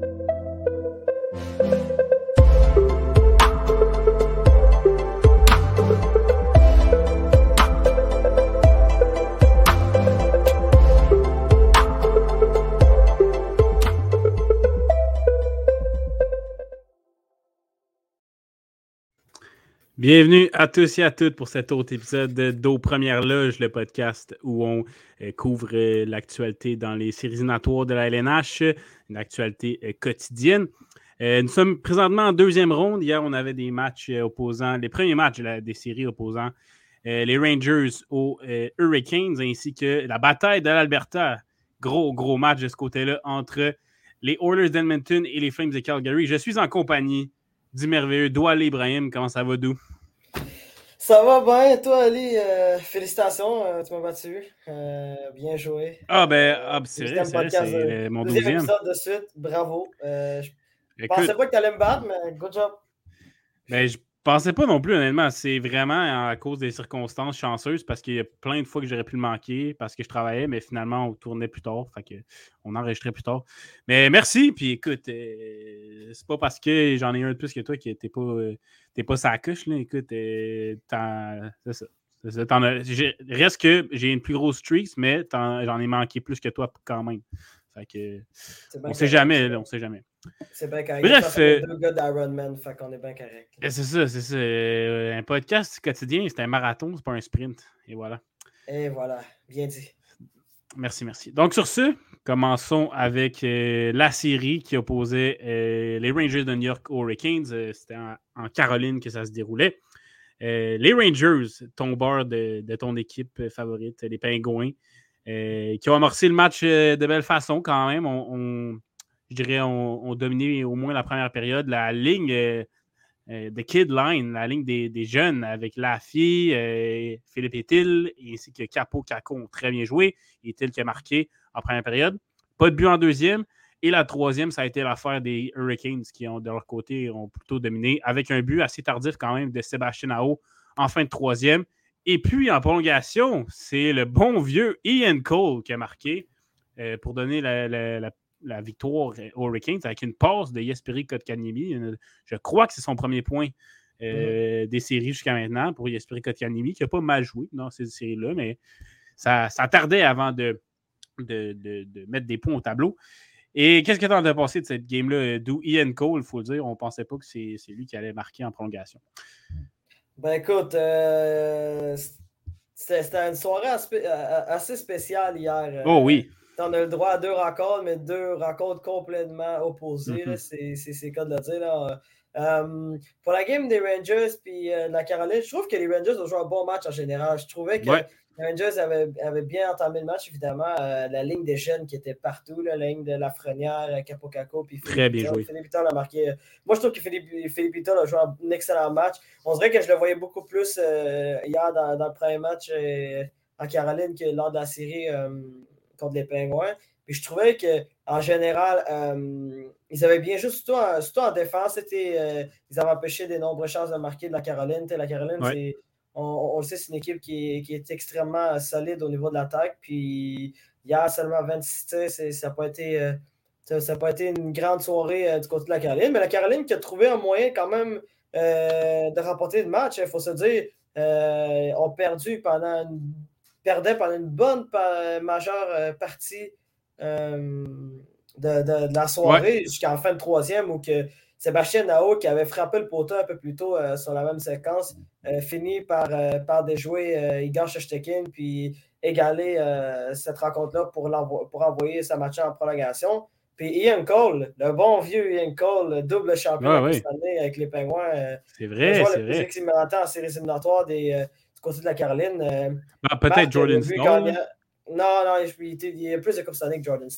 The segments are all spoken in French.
thank you Bienvenue à tous et à toutes pour cet autre épisode d'Aux Premières Loges, le podcast où on euh, couvre euh, l'actualité dans les séries éliminatoires de la LNH, une actualité euh, quotidienne. nous sommes présentement en deuxième ronde. Hier, on avait des matchs opposants, les premiers matchs des séries opposant les Rangers aux Hurricanes ainsi que la bataille de l'Alberta. Gros, gros match de ce côté-là entre les Oilers d'Edmonton et les Flames de Calgary. Je suis en compagnie du merveilleux Douali Ibrahim. Comment ça va, Dou? Ça va bien, toi, Ali? Euh, félicitations, euh, tu m'as battu. Euh, bien joué. Ah, ben, ah, c'est vrai, c'est mon deuxième. épisode de suite, bravo. je pensais pas que tu allais me battre, mais good job. Ben, je pensais pas non plus, honnêtement. C'est vraiment à cause des circonstances chanceuses parce qu'il y a plein de fois que j'aurais pu le manquer parce que je travaillais, mais finalement, on tournait plus tard. Fait que on enregistrait plus tard. Mais merci. Puis écoute, euh, c'est pas parce que j'en ai un de plus que toi qui n'était pas, euh, pas sa couche. Là. Écoute, euh, c'est ça. reste que j'ai une plus grosse streak, mais j'en ai manqué plus que toi quand même. Fait que, on sait jamais, on sait jamais. C'est bien correct. Bref. Euh, deux gars d'Ironman, fait qu'on est bien correct. C'est ça, c'est ça. Euh, un podcast quotidien, c'est un marathon, c'est pas un sprint. Et voilà. Et voilà, bien dit. Merci, merci. Donc, sur ce, commençons avec euh, la série qui opposait les Rangers de New York aux Hurricanes. C'était en, Caroline que ça se déroulait. les Rangers, ton bord de, de, ton équipe favorite, les Pingouins, qui ont amorcé le match de belle façon quand même. on je dirais, ont, dominé au moins la première période. La ligne euh, euh, de Kid Line, la ligne des, jeunes avec Laffy, euh, Philippe Etil ainsi que Capo Caco ont très bien joué. Etil qui a marqué en première période. Pas de but en deuxième. Et la troisième, ça a été l'affaire des Hurricanes qui, ont, de leur côté, ont plutôt dominé avec un but assez tardif quand même de Sébastien Ao en fin de troisième. Et puis, en prolongation, c'est le bon vieux Ian Cole qui a marqué pour donner la, la, la victoire aux Hurricanes avec une passe de Jesperi Kotkaniemi. Je crois que c'est son premier point euh, des séries jusqu'à maintenant pour Jesperi Kotkaniemi, qui n'a pas mal joué dans ces séries-là, mais ça, ça, tardait avant de, de, mettre des points au tableau. Et qu'est-ce que tu en as pensé de cette game-là? D'où Ian Cole, il faut le dire, on ne pensait pas que c'est lui qui allait marquer en prolongation. Ben écoute, euh, c'était une soirée assez spéciale hier. Oh oui on a le droit à deux rencontres, mais deux rencontres complètement opposées. Mm-hmm. C'est le cas de le dire. Euh, pour la game des Rangers puis euh, la Caroline, je trouve que les Rangers ont joué un bon match en général. Je trouvais que les Rangers avaient, bien entamé le match, évidemment. Euh, la ligne des jeunes qui était partout, la ligne de Lafrenière, Capocaco, puis Très bien joué. Philippe a marqué. Moi, je trouve que Philippe, Philippe a joué un excellent match. On dirait que je le voyais beaucoup plus hier dans, dans, le premier match en Caroline que lors de la série contre les Pingouins. Puis je trouvais qu'en général, euh, ils avaient bien juste, surtout en, en défense, euh, ils avaient empêché des nombreuses chances de marquer de la Caroline. la Caroline, on, le sait, c'est une équipe qui, qui, est extrêmement solide au niveau de l'attaque. Puis il y a seulement 26 ça n'a pas été. Euh, ça pas été une grande soirée du côté de la Caroline, mais la Caroline qui a trouvé un moyen quand même de remporter le match, il faut se dire, ont perdu pendant une perdait pendant une bonne majeure euh, partie euh, de, la soirée jusqu'en fin de troisième où que Sébastien Nao, qui avait frappé le poteau un peu plus tôt euh, sur la même séquence, finit par, par déjouer Igor Shestekin puis égaler cette rencontre-là pour, pour envoyer sa match en prolongation. Puis Ian Cole, le bon vieux Ian Cole, double champion cette année avec les Pingouins. c'est vrai, c'est vrai. en séries éliminatoires des, côté de la Caroline. Euh, bah, peut-être Jordan Stall. Non, non, il, y a plus de Coupe Stanley que Jordan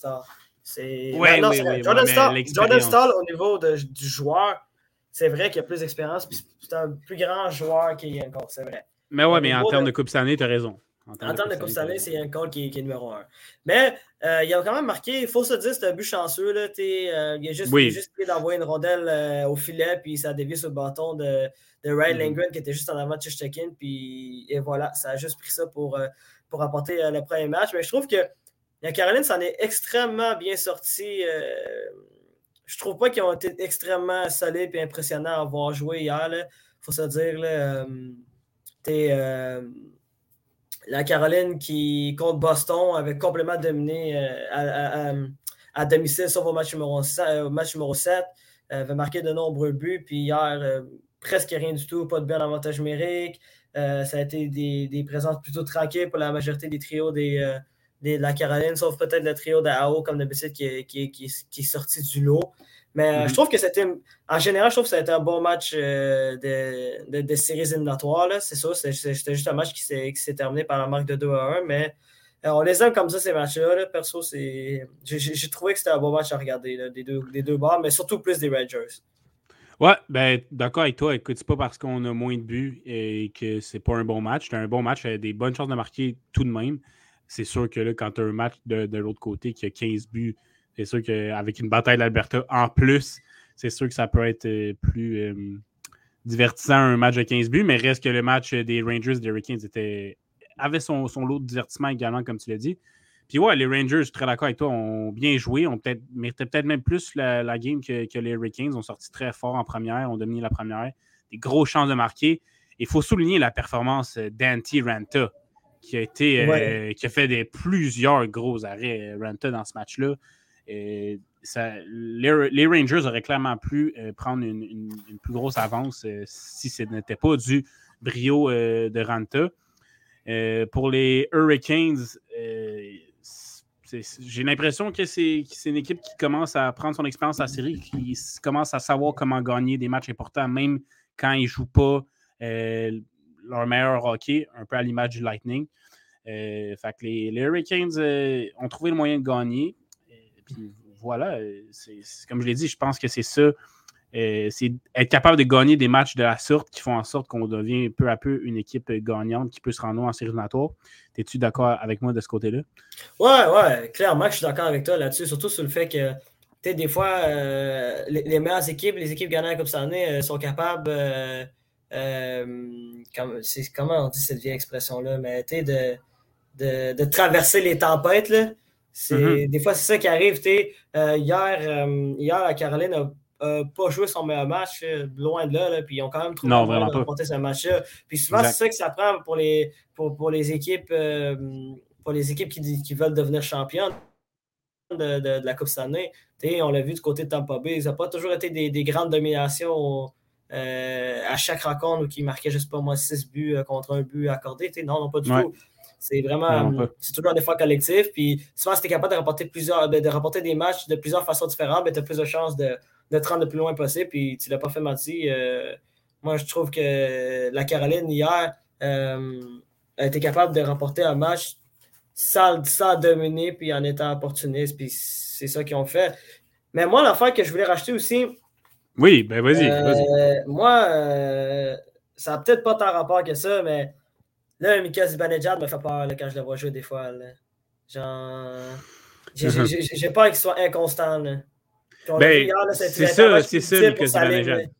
Oui, oui, Jordan, Stall, Jordan Stall, au niveau de, du joueur, c'est vrai qu'il a plus d'expérience, c'est un plus grand joueur qu'il y a encore, c'est vrai. Mais ouais, mais en termes de, Coupe Stanley, tu as raison. En termes, de, Coupe Stanley, c'est un call qui, qui, est numéro un. Mais euh, il a quand même marqué, il faut se dire, c'est un but chanceux. Là, euh, il a juste, oui. juste d'envoyer une rondelle euh, au filet, puis ça a dévié sur le bâton de, de Ryan mm -hmm. qui était juste en avant de Chichekin. Puis et voilà, ça a juste pris ça pour, pour apporter le premier match. Mais je trouve que la Caroline s'en est extrêmement bien sortie je trouve pas qu'ils ont été extrêmement solides et impressionnants à avoir joué hier. Il faut se dire, là, euh, la Caroline qui, contre Boston, avait complètement dominé à, à, domicile, sauf au match numéro 7. match numéro 7 avait marqué de nombreux buts. Puis hier, presque rien du tout, pas de bien avantage numérique. ça a été des, des, présences plutôt tranquilles pour la majorité des trios des, la Caroline, sauf peut-être le trio d'AO, comme d'habitude, qui, qui, qui, est sorti du lot. Mais euh, je mhm. trouve que c'était, en général, je trouve que c'était un bon match euh, de, de, de, séries éliminatoires. C'est ça, c'était juste un match qui s'est terminé par la marque de 2 à 1. Mais euh, on les aime comme ça, ces matchs-là. Perso, j'ai trouvé que c'était un bon match à regarder des, deux, des deux bords, mais surtout plus des Rangers. Ouais, ben d'accord avec toi. Écoute, c'est pas parce qu'on a moins de buts et que c'est pas un bon match. C'est un bon match, a des bonnes chances de marquer tout de même c'est sûr que là, quand tu as un match de, l'autre côté qui a 15 buts, c'est sûr qu'avec une bataille d'Alberta en plus, c'est sûr que ça peut être euh, plus euh, divertissant un match de 15 buts, mais reste que le match des Rangers des Hurricanes était, avait son, lot de divertissement également, comme tu l'as dit. Puis ouais, les Rangers, je suis très d'accord avec toi, ont bien joué, ont peut-être mérité peut-être même plus la, game que, que, les Hurricanes, ont sorti très fort en première, ont dominé la première, des grosses chances de marquer. Il faut souligner la performance d'Anti Ranta qui a été euh, qui a fait des, plusieurs gros arrêts, euh, Ranta, dans ce match-là. les, Rangers auraient clairement pu euh, prendre une, plus grosse avance si ce n'était pas du brio de Ranta. pour les Hurricanes, j'ai l'impression que c'est une équipe qui commence à prendre son expérience à la série, qui commence à savoir comment gagner des matchs importants, même quand ils ne jouent pas leur meilleur hockey, un peu à l'image du Lightning. Euh, fait que les, Hurricanes euh, ont trouvé le moyen de gagner. Et puis voilà, comme je l'ai dit, je pense que c'est ça. Euh, c'est être capable de gagner des matchs de la sorte qui font en sorte qu'on devient peu à peu une équipe gagnante qui peut se rendre en série éliminatoire. Es-tu d'accord avec moi de ce côté-là? Ouais, ouais, clairement, je suis d'accord avec toi là-dessus, surtout sur le fait que des fois, les, meilleures équipes, les équipes gagnantes comme ça année, sont capables euh, comment on dit cette vieille expression-là, mais de, de, de, traverser les tempêtes. Là. Mm-hmm. Des fois, c'est ça qui arrive. Euh, hier, euh, hier, la Caroline n'a pas joué son meilleur match, loin de là, puis ils ont quand même trouvé de remporter ce match-là. Puis souvent, c'est ça que ça prend pour les, pour, pour les équipes, pour les équipes qui, qui, veulent devenir championnes. De, de, la Coupe Stanley. on l'a vu du côté de Tampa Bay. Ça n'a pas toujours été des, des grandes dominations à chaque rencontre qui marquait juste pas moi 6 buts euh, contre un but accordé. Non, non, pas du tout. C'est vraiment, c'est toujours un effort collectif. Puis souvent, si tu es capable de rapporter, plusieurs, ben, de rapporter des matchs de plusieurs façons différentes, ben, tu as plus de chances de, de, te rendre le plus loin possible. Puis tu l'as pas fait mentir. Euh, moi, je trouve que la Caroline, hier, a été capable de remporter un match sans, sans dominer, puis en étant opportuniste. Puis c'est ça qu'ils ont fait. Mais moi, l'affaire que je voulais racheter aussi, oui, ben vas-y. Euh, moi, euh, ça n'a peut-être pas tant rapport que ça, mais là, Mika Zibanejad me fait peur quand je le vois jouer des fois. Genre. J'ai peur qu'il soit inconstant. Ben, c'est ça, c'est ça, Mika Zibanejad.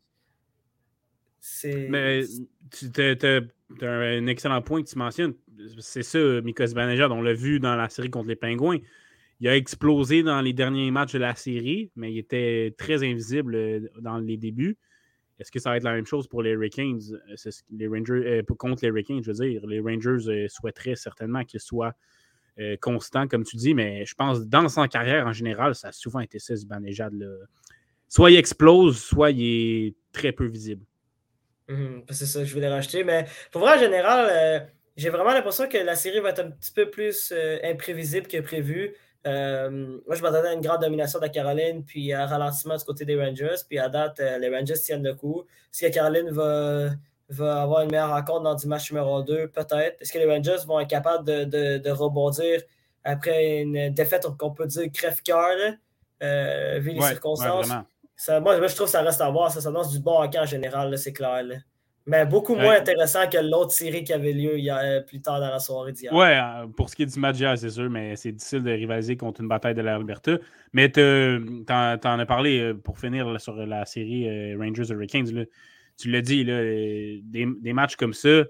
Mais tu as, un excellent point que tu mentionnes. C'est ça, Mika Zibanejad. On l'a vu dans la série contre les Pingouins il a explosé dans les derniers matchs de la série, mais il était très invisible euh, dans les débuts. Est-ce que ça va être la même chose pour les Hurricanes, euh, les Rangers, euh, contre les Hurricanes, je veux dire? Les Rangers souhaiteraient certainement qu'il soit constant, comme tu dis, mais je pense dans sa carrière en général, ça a souvent été ça, ce Soit il explose, soit il est très peu visible. Mhm, c'est ça, je voulais racheter. Mais pour vrai, en général, j'ai vraiment l'impression que la série va être un petit peu plus imprévisible que prévu. Euh, moi, je m'attendais à une grande domination de la Caroline, puis un ralentissement du côté des Rangers. Puis à date, euh, les Rangers tiennent le coup. Est-ce que Caroline va, va avoir une meilleure rencontre dans du match numéro 2? Peut-être. Est-ce que les Rangers vont être capables de, de, de rebondir après une défaite qu'on peut dire crève-cœur, euh, vu les circonstances? ça, moi, je trouve que ça reste à voir. Ça s'annonce du bon hockey en général, c'est clair. Mais beaucoup moins intéressant que l'autre série qui avait lieu euh, plus tard dans la soirée d'hier. Ouais, euh, pour ce qui est du match c'est sûr, mais c'est difficile de rivaliser contre une bataille de l'Alberta. Mais tu en, as parlé euh, pour finir sur la série Rangers Hurricanes. tu l'as dit, des, matchs comme ça,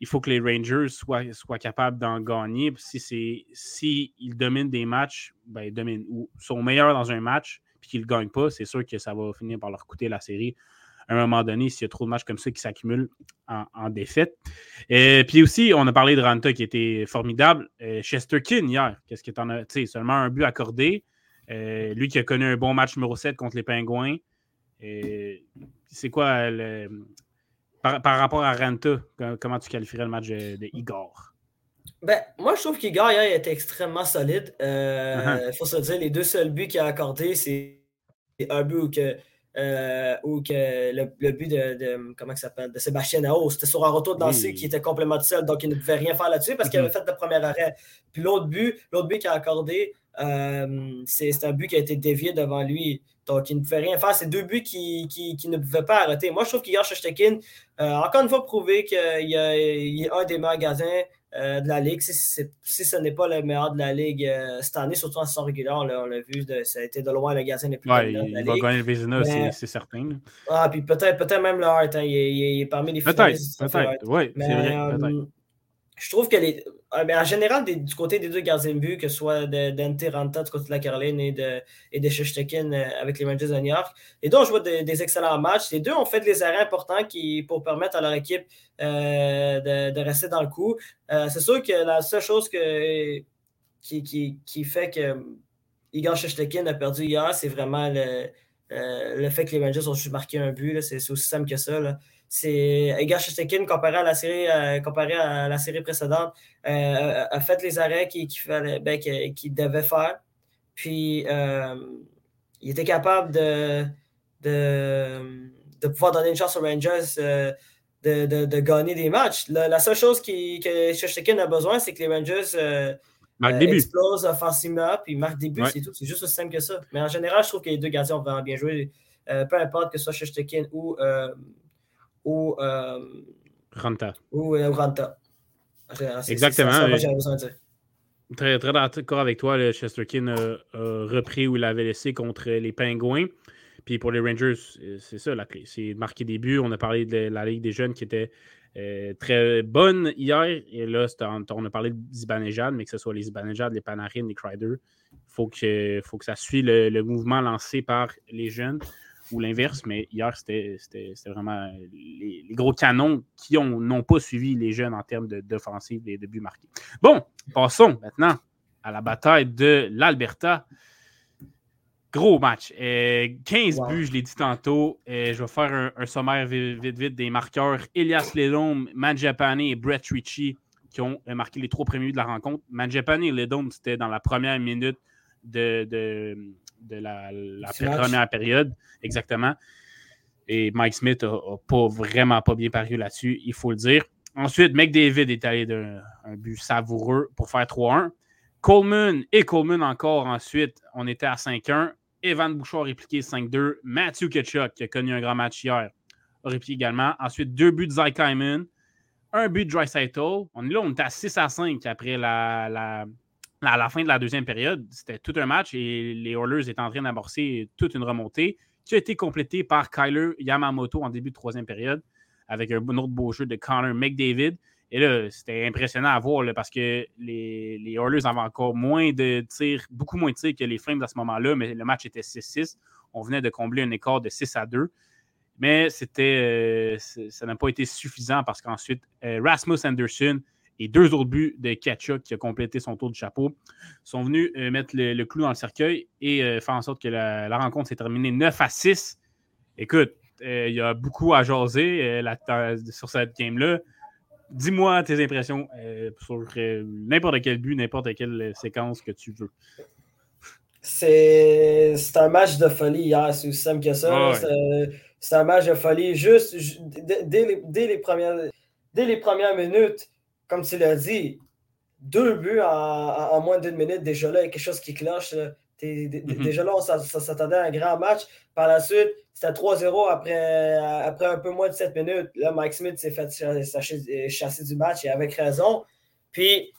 il faut que les Rangers soient, soient capables d'en gagner. Si, si ils dominent des matchs, ben, ils dominent, ou sont meilleurs dans un match, puis qu'ils ne gagnent pas, c'est sûr que ça va finir par leur coûter la série à un moment donné s'il y a trop de matchs comme ça qui s'accumulent en, défaite. Et puis aussi, on a parlé de Ranta qui était formidable. Euh, Chesterkin hier, qu'est-ce que tu en as? Tu sais, seulement un but accordé. Euh, lui qui a connu un bon match numéro 7 contre les Pingouins. C'est quoi le, par, rapport à Ranta, comment tu qualifierais le match de, Igor? Ben, moi, je trouve qu'Igor hier était extrêmement solide. Il euh, uh-huh. faut se dire, les deux seuls buts qu'il a accordés, c'est un but où que euh, ou que le, but de, comment s'appelle de Sébastien Nao, c'était sur un retour de lancer qui était complètement seul, donc il ne pouvait rien faire là-dessus parce qu'il avait mm-hmm. fait le premier arrêt. Puis l'autre but, l'autre but qu'il a accordé, euh, c'est un but qui a été dévié devant lui. Donc, il ne pouvait rien faire. C'est deux buts qui, qui, ne pouvaient pas arrêter. Moi, je trouve qu'Igor Shoshtekin, euh, encore une fois, prouvé qu'il y, a un des magasins euh, de la Ligue. Si, si ce n'est pas le meilleur de la Ligue euh, cette année, surtout en saison régulière, on l'a vu, ça a été de loin le gardien le plus ouais, il, va gagner le Vézina, c'est certain. Ah, puis peut-être peut même le Hart, hein, il, est parmi les finalistes. Peut-être, peut-être, oui, c'est vrai. Euh, je trouve que. Ah, en général, du côté des deux gardiens de but, que ce soit d'Ante Ranta du côté de la Caroline et de, et de avec les Rangers de New York, les deux ont joué des, excellents matchs. Les deux ont fait des arrêts importants qui, pour permettre à leur équipe euh, de, rester dans le coup. Euh, c'est sûr que la seule chose que, qui, qui, fait que Igor Shestekin a perdu hier, c'est vraiment le, euh, le fait que les Rangers ont juste marqué un but. C'est aussi simple que ça. C'est Igor Shestekin, comparé à la série, comparé à la série précédente, a fait les arrêts qu'il ben, devait faire. Puis il était capable de, de, de, pouvoir donner une chance aux Rangers de, de, gagner des matchs. La, seule chose qui, que Shostakin a besoin, c'est que les Rangers euh, euh, explosent offensivement puis marquent des buts, c'est tout. C'est juste aussi simple que ça. Mais en général, je trouve que les deux gardiens ont vraiment bien joué. Euh, peu importe que ce soit Shostakin ou, ou Ranta. Ou Ranta. Exactement. Très, très d'accord avec toi. Le Chesterkin a, repris où il avait laissé contre les Pingouins. Puis pour les Rangers, c'est ça la clé. C'est marquer des buts. On a parlé de la Ligue des jeunes qui était euh, très bonne hier. Et là, on a parlé de Zibanejad, mais que ce soit les Zibanejad, les Panarin, les Crider, il faut que, faut que ça suive le, mouvement lancé par les jeunes ou l'inverse. Mais hier, c'était vraiment les, gros canons qui n'ont pas suivi les jeunes en termes d'offensive et de buts marqués. Bon, passons maintenant à la bataille de l'Alberta. Gros match. 15 euh, buts, je l'ai dit tantôt. Euh, je vais faire un, sommaire vite, vite, des marqueurs. Elias Ledom, Manjapane et Brett Ritchie qui ont euh, marqué les trois premiers buts de la rencontre. Manjapane et Ledom, c'était dans la première minute de, de, la, première période. Exactement. Et Mike Smith n'a pas vraiment pas bien paru là-dessus, il faut le dire. Ensuite, McDavid est allé d'un but savoureux pour faire 3-1. Coleman et Coleman encore ensuite, on était à 5-1. Evan Bouchard a répliqué 5-2. Matthew Ketchuk, qui a connu un grand match hier, a répliqué également. Ensuite, deux buts de Zach Hyman, un but de Dreisaitl. On est là, on était à 6 à 5 après la, la, la, fin de la deuxième période. C'était tout un match et les Oilers étaient en train d'amorcer toute une remontée qui a été complétée par Kyler Yamamoto en début de troisième période avec un autre beau jeu de Connor McDavid. Et là, c'était impressionnant à voir parce que les, les Oilers avaient encore moins de tirs, beaucoup moins de tirs que les Flames à ce moment-là, mais le match était 6-6. On venait de combler un écart de 6 à 2. Mais c'était, euh, ça n'a pas été suffisant parce qu'ensuite, euh, Rasmus Anderson et deux autres buts de Ketchuk qui a complété son tour de chapeau sont venus euh, mettre le, clou dans le cercueil et faire en sorte que la, rencontre s'est terminée 9 à 6. Écoute, il y a beaucoup à jaser sur cette game-là dis-moi tes impressions euh, sur euh, n'importe quel but, n'importe quelle séquence que tu veux. C'est un match de folie hier, c'est aussi simple que ça. C'est un match de folie. Juste, dès, les, premières, dès les premières minutes, comme tu l'as dit, deux buts en, moins d'une minute, déjà là, il y a quelque chose qui cloche. Mm-hmm. Déjà là, on s'attendait à un grand match. Par la suite, c'était 3-0 après, après un peu moins de 7 minutes. Là, Mike Smith s'est fait chasser, du match et avec raison. Puis,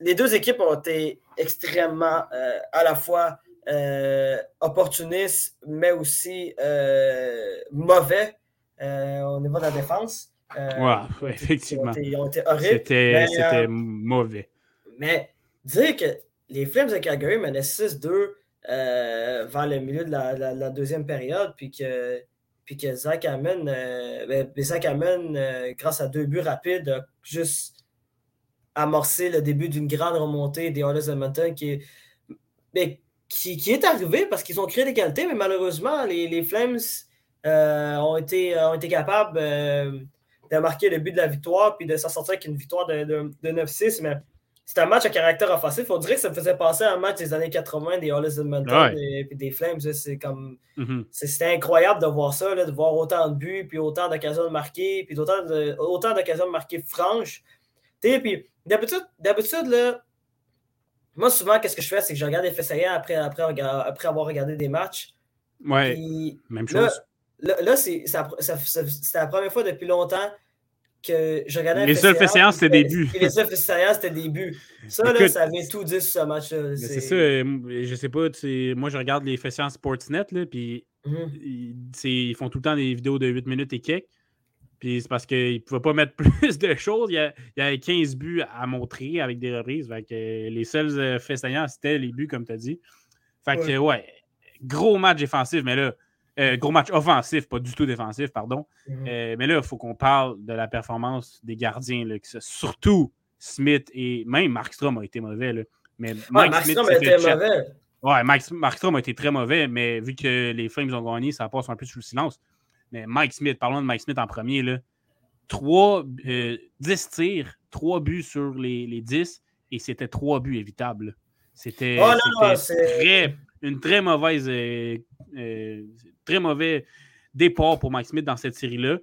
les deux équipes ont été extrêmement euh, à la fois euh, opportunistes, mais aussi euh, mauvais au niveau de la défense. Oui, effectivement. Ils ont été, horribles. C'était mauvais. Mais dire que les Flames de Calgary menaient 6-2 euh, vers le milieu de la, deuxième période, puis que, puis que Zach Hammond, euh, ben, ben, grâce à deux buts rapides, a juste amorcé le début d'une grande remontée des Oilers Edmonton qui, ben, qui, qui, est arrivé parce qu'ils ont créé l'égalité, mais malheureusement, les, les Flames ont, été, ont été capables de marquer le but de la victoire puis de s'en sortir avec une victoire de, de, de 9-6. Mais c'est un match à caractère offensif. On dirait que ça me faisait penser à un match des années 80 des Hollis Edmonton et, des Flames. C'est comme. Mm-hmm. C'était incroyable de voir ça, de voir autant de buts, puis autant d'occasions de marquer, puis autant d'occasions de marquer franches. Puis d'habitude, d'habitude, là. Moi, souvent, qu'est-ce que je fais, c'est que je regarde les faits après, après, après avoir regardé des matchs. Ouais. même chose. Là, là, c'est la première fois depuis longtemps que je regardais Les seuls faits séances, c'était des buts. Les seuls faits séances, c'était des buts. Ça, là, ça avait tout dit sur ce match-là. C'est ça, euh, je sais pas, moi je regarde les faits séances Sportsnet, là, puis mhm. ils, font tout le temps des vidéos de 8 minutes et quelques. Puis c'est parce qu'ils ne pouvaient pas mettre plus de choses. Il y, avait 15 buts à montrer avec des reprises. Fait que les seuls euh, faits séances, c'était les buts, comme tu as dit. Fait que, ouais, gros match défensif, mais là, euh, gros match offensif, pas du tout défensif, pardon. Mhm. Euh, mais là, il faut qu'on parle de la performance des gardiens. Là, surtout Smith et même Markstrom a été mauvais. Là. Mais Mike a été mauvais. Ouais, Mike, Markstrom a été très mauvais, mais vu que les Flames ont gagné, ça passe un peu sous le silence. Mais Mike Smith, parlons de Mike Smith en premier. Là. 3, 10 euh, tirs, 3 buts sur les, les 10, et c'était 3 buts évitables. C'était oh, une très mauvaise très mauvais départ pour Mike Smith dans cette série-là.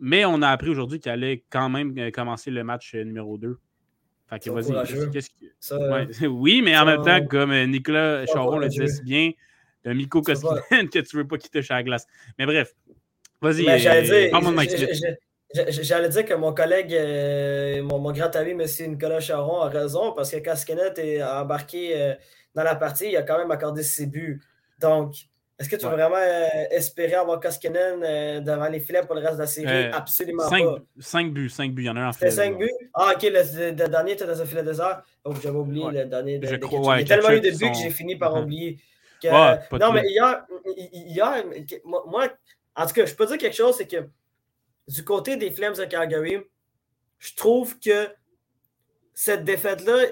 Mais on a appris aujourd'hui qu'il allait quand même euh, commencer le match euh, numéro 2. Fait que vas-y, qu'est-ce que. oui, mais en même temps, comme euh, Nicolas Charon le disait si bien, de Miko Koskinen que tu veux pas qu'il touche à la glace. Mais bref, vas-y. J'allais dire que mon collègue, mon, grand ami, M. Nicolas Charon, a raison parce que Koskinen est embarqué dans la partie, il a quand même accordé ses buts. Donc, est-ce que tu veux vraiment euh, espérer avoir Koskinen euh, devant les filets pour le reste de la série? Euh, Absolument cinq, pas. 5 buts, 5 buts, il y en a un en filet. 5 buts? Ah, ok, le, dernier était dans un filet désert. Oh, j'avais oublié le dernier. De, je crois, il y a tellement eu de buts que j'ai fini par uh-huh. oublier. Que... non, mais hier, hier, moi, en tout cas, je peux dire quelque chose, c'est que du côté des Flames de Calgary, je trouve que cette défaite-là,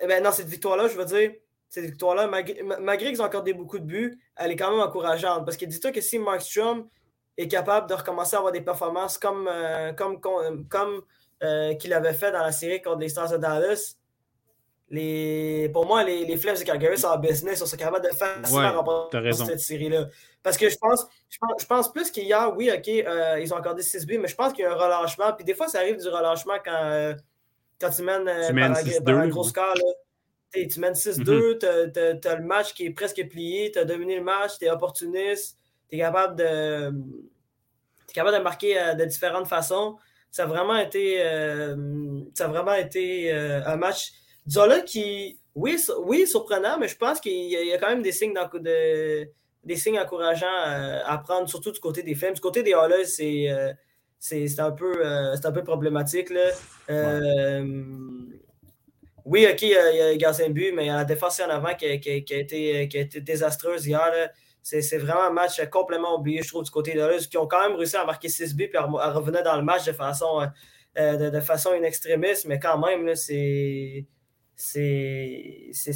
eh ben non, cette victoire-là, je veux dire, cette victoire-là, malgré, qu'ils ont accordé beaucoup de buts, elle est quand même encourageante. Parce que dis-toi que si Markstrom est capable de recommencer à avoir des performances comme, euh, comme, comme euh, qu'il avait fait dans la série contre les Stars de Dallas, les, pour moi, les, les Flames de Calgary sont en business, ils sont capables de facilement remporter cette série-là. Parce que je pense, je pense, plus qu'hier, oui, OK, euh, ils ont accordé 6 buts, mais je pense qu'il y a un relâchement. Puis des fois, ça arrive du relâchement quand, quand tu mènes, par, un gros score. Là tu mènes 6-2, mm-hmm. tu as, le match qui est presque plié, tu as dominé le match, tu es opportuniste, tu es capable de. capable de marquer euh, de différentes façons. Ça a vraiment été, euh, ça a vraiment été euh, un match. Zola qui, oui, oui, surprenant, mais je pense qu'il y, a quand même des signes, de, des signes encourageants à, prendre, surtout du côté des Flames. Du côté des c'est c'est un, peu, un peu problématique. Là oui, OK, il y a, gardé un but, mais la défense en avant qui a, été, qui a été désastreuse hier. C'est vraiment un match complètement oublié, je trouve, du côté de l'Eus, qui ont quand même réussi à marquer 6 buts et à, revenir dans le match de façon, euh, euh, de, façon inextrémiste, mais quand même, c'est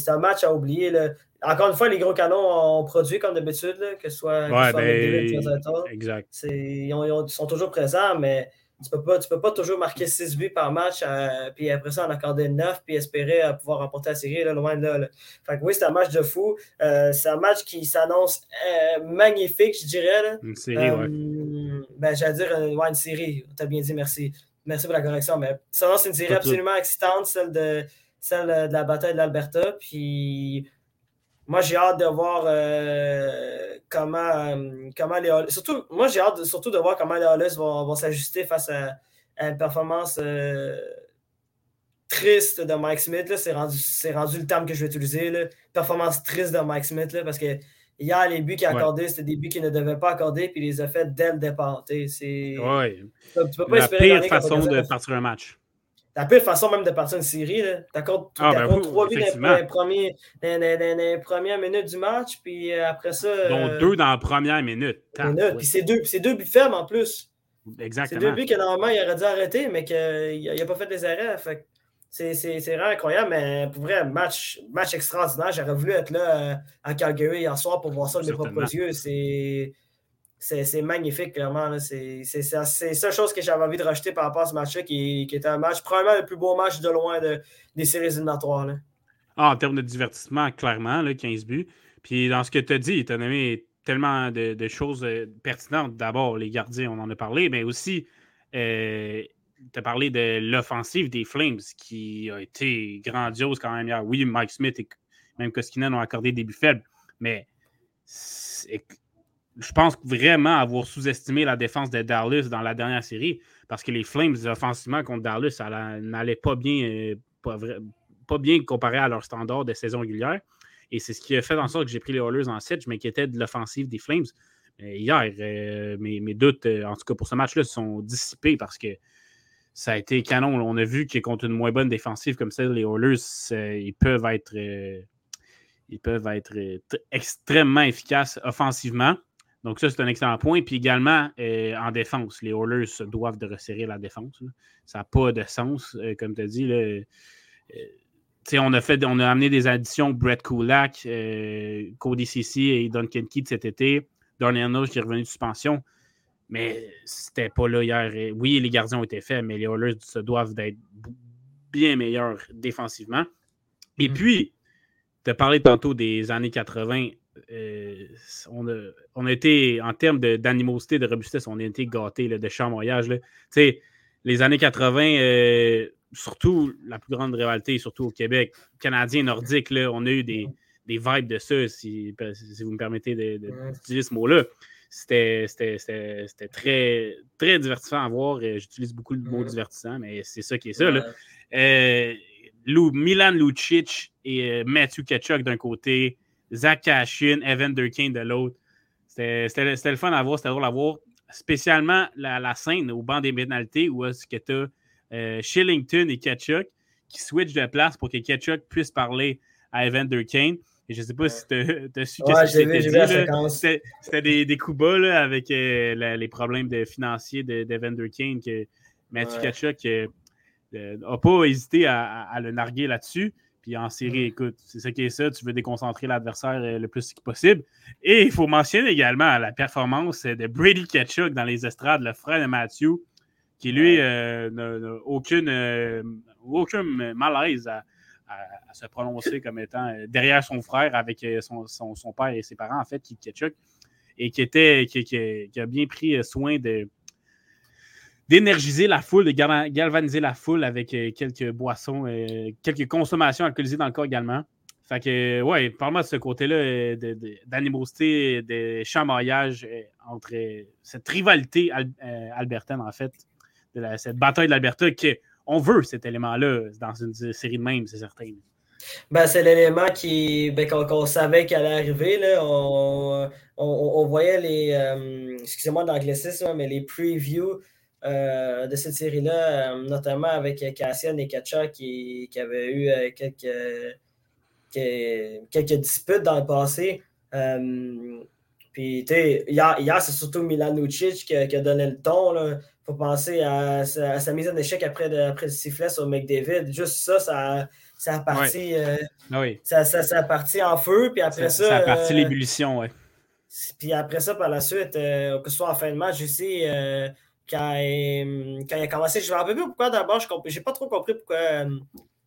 un match à oublier. Encore une fois, les gros canons ont produit comme d'habitude, que ce soit, ouais, ben, exact. Ils, ils, sont toujours présents, mais tu peux pas, tu peux pas toujours marquer 6 buts par match, euh, puis après ça en accorder 9, puis espérer euh, pouvoir remporter la série, là, loin de là, Fait que oui, c'est un match de fou. Euh, c'est un match qui s'annonce magnifique, je dirais. Une série. Ben, j'allais dire, ouais, une série. Tu as bien dit, merci. Merci pour la correction. Mais ça annonce une série absolument excitante, celle de, celle de la bataille de l'Alberta. Puis moi, j'ai hâte de voir comment, euh, comment les Surtout, moi, j'ai hâte surtout de voir comment les Hollis vont, s'ajuster face à, une performance euh, triste de Mike Smith. C'est rendu, rendu le terme que je vais utiliser. Là. Performance triste de Mike Smith. Là, parce que hier, les buts qu'il a accordés, c'était des buts qu'il ne devait pas accorder, puis il les a fait dès le départ. C'est La pire façon de partir un match. T'as plus de façon même de partir une série. T'as compte Ah, ben oui, trois buts dans les, premiers, dans, dans- dans les premières minutes du match, puis euh, après ça. Dont euh, deux dans la première minute. Puis c'est deux, buts fermes en plus. C'est deux Exactement. buts que normalement il aurait dû arrêter, mais qu'il n'a pas fait des arrêts. Fait c'est, vraiment incroyable, mais pour vrai, match, match extraordinaire. J'aurais voulu être là euh, à Calgary hier soir pour voir ça de mes propres yeux. C'est, c'est, magnifique, clairement. C'est, la seule chose que j'avais envie de rajouter par rapport à ce match-là, qui, était un match, probablement le plus beau match de loin de, des séries éliminatoires. Ah, en termes de divertissement, clairement, là, 15 buts. Puis dans ce que tu as dit, tu as nommé tellement de, choses euh, pertinentes. D'abord, les gardiens, on en a parlé, mais aussi, tu as parlé de l'offensive des Flames qui a été grandiose quand même hier. Oui, Mike Smith et même Koskinen ont accordé des buts faibles, mais je pense vraiment avoir sous-estimé la défense de Dallas dans la dernière série parce que les Flames, offensivement, contre Dallas, ça la- n'allait pas bien, euh, pas, bien comparé à leur standard de saison régulière. Et c'est ce qui a fait en sorte que j'ai pris les Oilers en 7. Je m'inquiétais de l'offensive des Flames. Euh, hier, euh, mes, doutes, en tout cas pour ce match-là, sont dissipés parce que ça a été canon. On a vu que contre une moins bonne défensive comme celle, les Oilers, ils peuvent être, ils peuvent être extrêmement efficaces offensivement. Donc, ça, c'est un excellent point. Puis également, euh, en défense, les Oilers se doivent de resserrer la défense. là. Ça n'a pas de sens, euh, comme tu as dit. Là, Euh, tu sais, on, a fait, on a amené des additions, Brett Kulak, Cody Cici et Duncan Keith cet été. Darnell Nose qui est revenu de suspension. Mais c'était pas là hier. Oui, les gardiens ont été faits, mais les Oilers se doivent d'être bien meilleurs défensivement. Et Mhm. puis, tu as parlé tantôt des années 80. Euh, on, a, on a été, en termes d'animosité, de, robustesse, on a été gâtés là, de chamoyage. là. Tu sais, les années 80, euh, surtout la plus grande rivalité, surtout au Québec, Canadien nordique, là, on a eu des, des vibes de ça, si, si vous me permettez d'utiliser ce mot-là. C'était très, très divertissant à voir. Euh, J'utilise beaucoup le mot Mhm. divertissant, mais c'est ça qui est ça. là. Ouais. Euh, Lou- Milan Lucic et Matthew Ketchuk d'un côté, Zach Cashin, Evan Durkheim de l'autre. C'était le fun à voir, c'était drôle à voir. Spécialement la, la scène au banc des pénalités où est-ce que tu as Shillington et Ketchuk qui switchent de place pour que Ketchuk puisse parler à Evan Durkheim. Et je ne sais pas si tu as, su Ouais. C'était c'était des, des coups bas là, avec euh, la- les problèmes de financiers de- d'Evan Durkheim que Matthew Ouais. Ketchuk n'a pas hésité à, à- à le narguer là-dessus. Puis en série, Mhm. écoute, c'est ça qui est ça. Tu veux déconcentrer l'adversaire euh, le plus possible. Et il faut mentionner également la performance de Brady Ketchuk dans les estrades, le frère de Matthew, qui lui euh, n'a aucune, euh, aucun malaise à, à- à se prononcer comme étant euh, derrière son frère avec euh, son, son- son père et ses parents, en fait, qui Ketchuk, et qui, était, qui, qui- qui a bien pris euh, soin de d'énergiser la foule, de gal- galvaniser la foule avec euh, quelques boissons, euh, quelques consommations alcoolisées dans le corps également. Fait que, euh, ouais, parle-moi de ce côté-là d'animosité, de, chamaillage entre cette rivalité al- albertaine, en fait, de la- cette bataille de l'Alberta, qu'on veut cet élément-là dans une série de même, c'est certain. Ben, c'est l'élément qui ben, qu'on savait qu'il allait arriver. Là. On, voyait les. excusez-moi d'anglicisme, mais les previews euh, de cette série-là, euh, notamment avec Cassian et Kacha qui, qui avaient eu euh, quelques, quelques, disputes dans le passé. Euh, puis, tu sais, hier, hier, c'est surtout Milan Lucic qui, a- qui a donné le ton. Il faut penser à, sa- à sa mise en échec après, de- après le sifflet sur McDavid. Juste ça, ça, ça a parti. euh, oui. ça, ça, ça a parti en feu, puis après Ça, ça. ça a parti euh, l'ébullition, ouais. Puis après ça, par la suite, que ce soit en fin de match euh, quand, euh, quand il a commencé, je me rappelle plus pourquoi d'abord, je n'ai pas trop compris pourquoi, euh,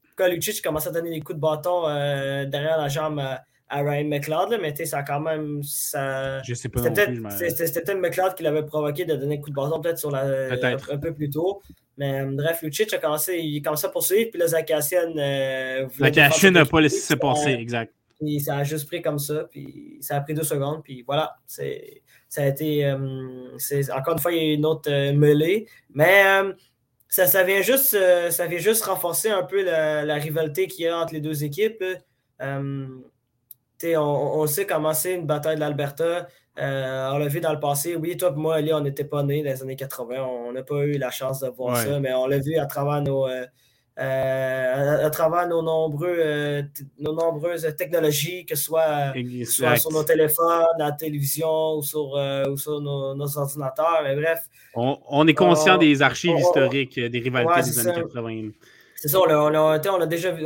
pourquoi Lucic commençait à donner des coups de bâton euh, derrière la jambe à, à Ryan McLeod, là, mais tu sais, ça a quand même. Ça... Je sais pas C'était peut-être McLeod qui l'avait provoqué de donner un coup de bâton peut-être sur la un, un peu plus tôt. Mais bref, Lucic a commencé, il a commencé à poursuivre, puis là, Zakassian euh, cachine n'a pas laissé se passer, exact. puis ça a juste pris comme ça, puis ça a pris deux secondes, puis voilà. C'est, ça a été. euh, encore une fois, il y a eu une autre euh, mêlée. Mais euh, ça, ça, vient juste, ça vient juste renforcer un peu la, la rivalité qu'il y a entre les deux équipes. on, on sait comment c'est une bataille de l'Alberta. Euh, on l'a vu dans le passé. Oui, toi et moi, Ali, on n'était pas nés dans les années 80. On n'a pas eu la chance de voir Ouais. ça, mais on l'a vu à travers nos, euh, à, travers nos, nombreux, nos nombreuses technologies, que ce soit, sur nos téléphones, la télévision ou sur, sur nos, ordinateurs. Mais bref. On, est conscient des archives historiques des rivalités des années 80. C'est ça, on a, on, a, déjà vu.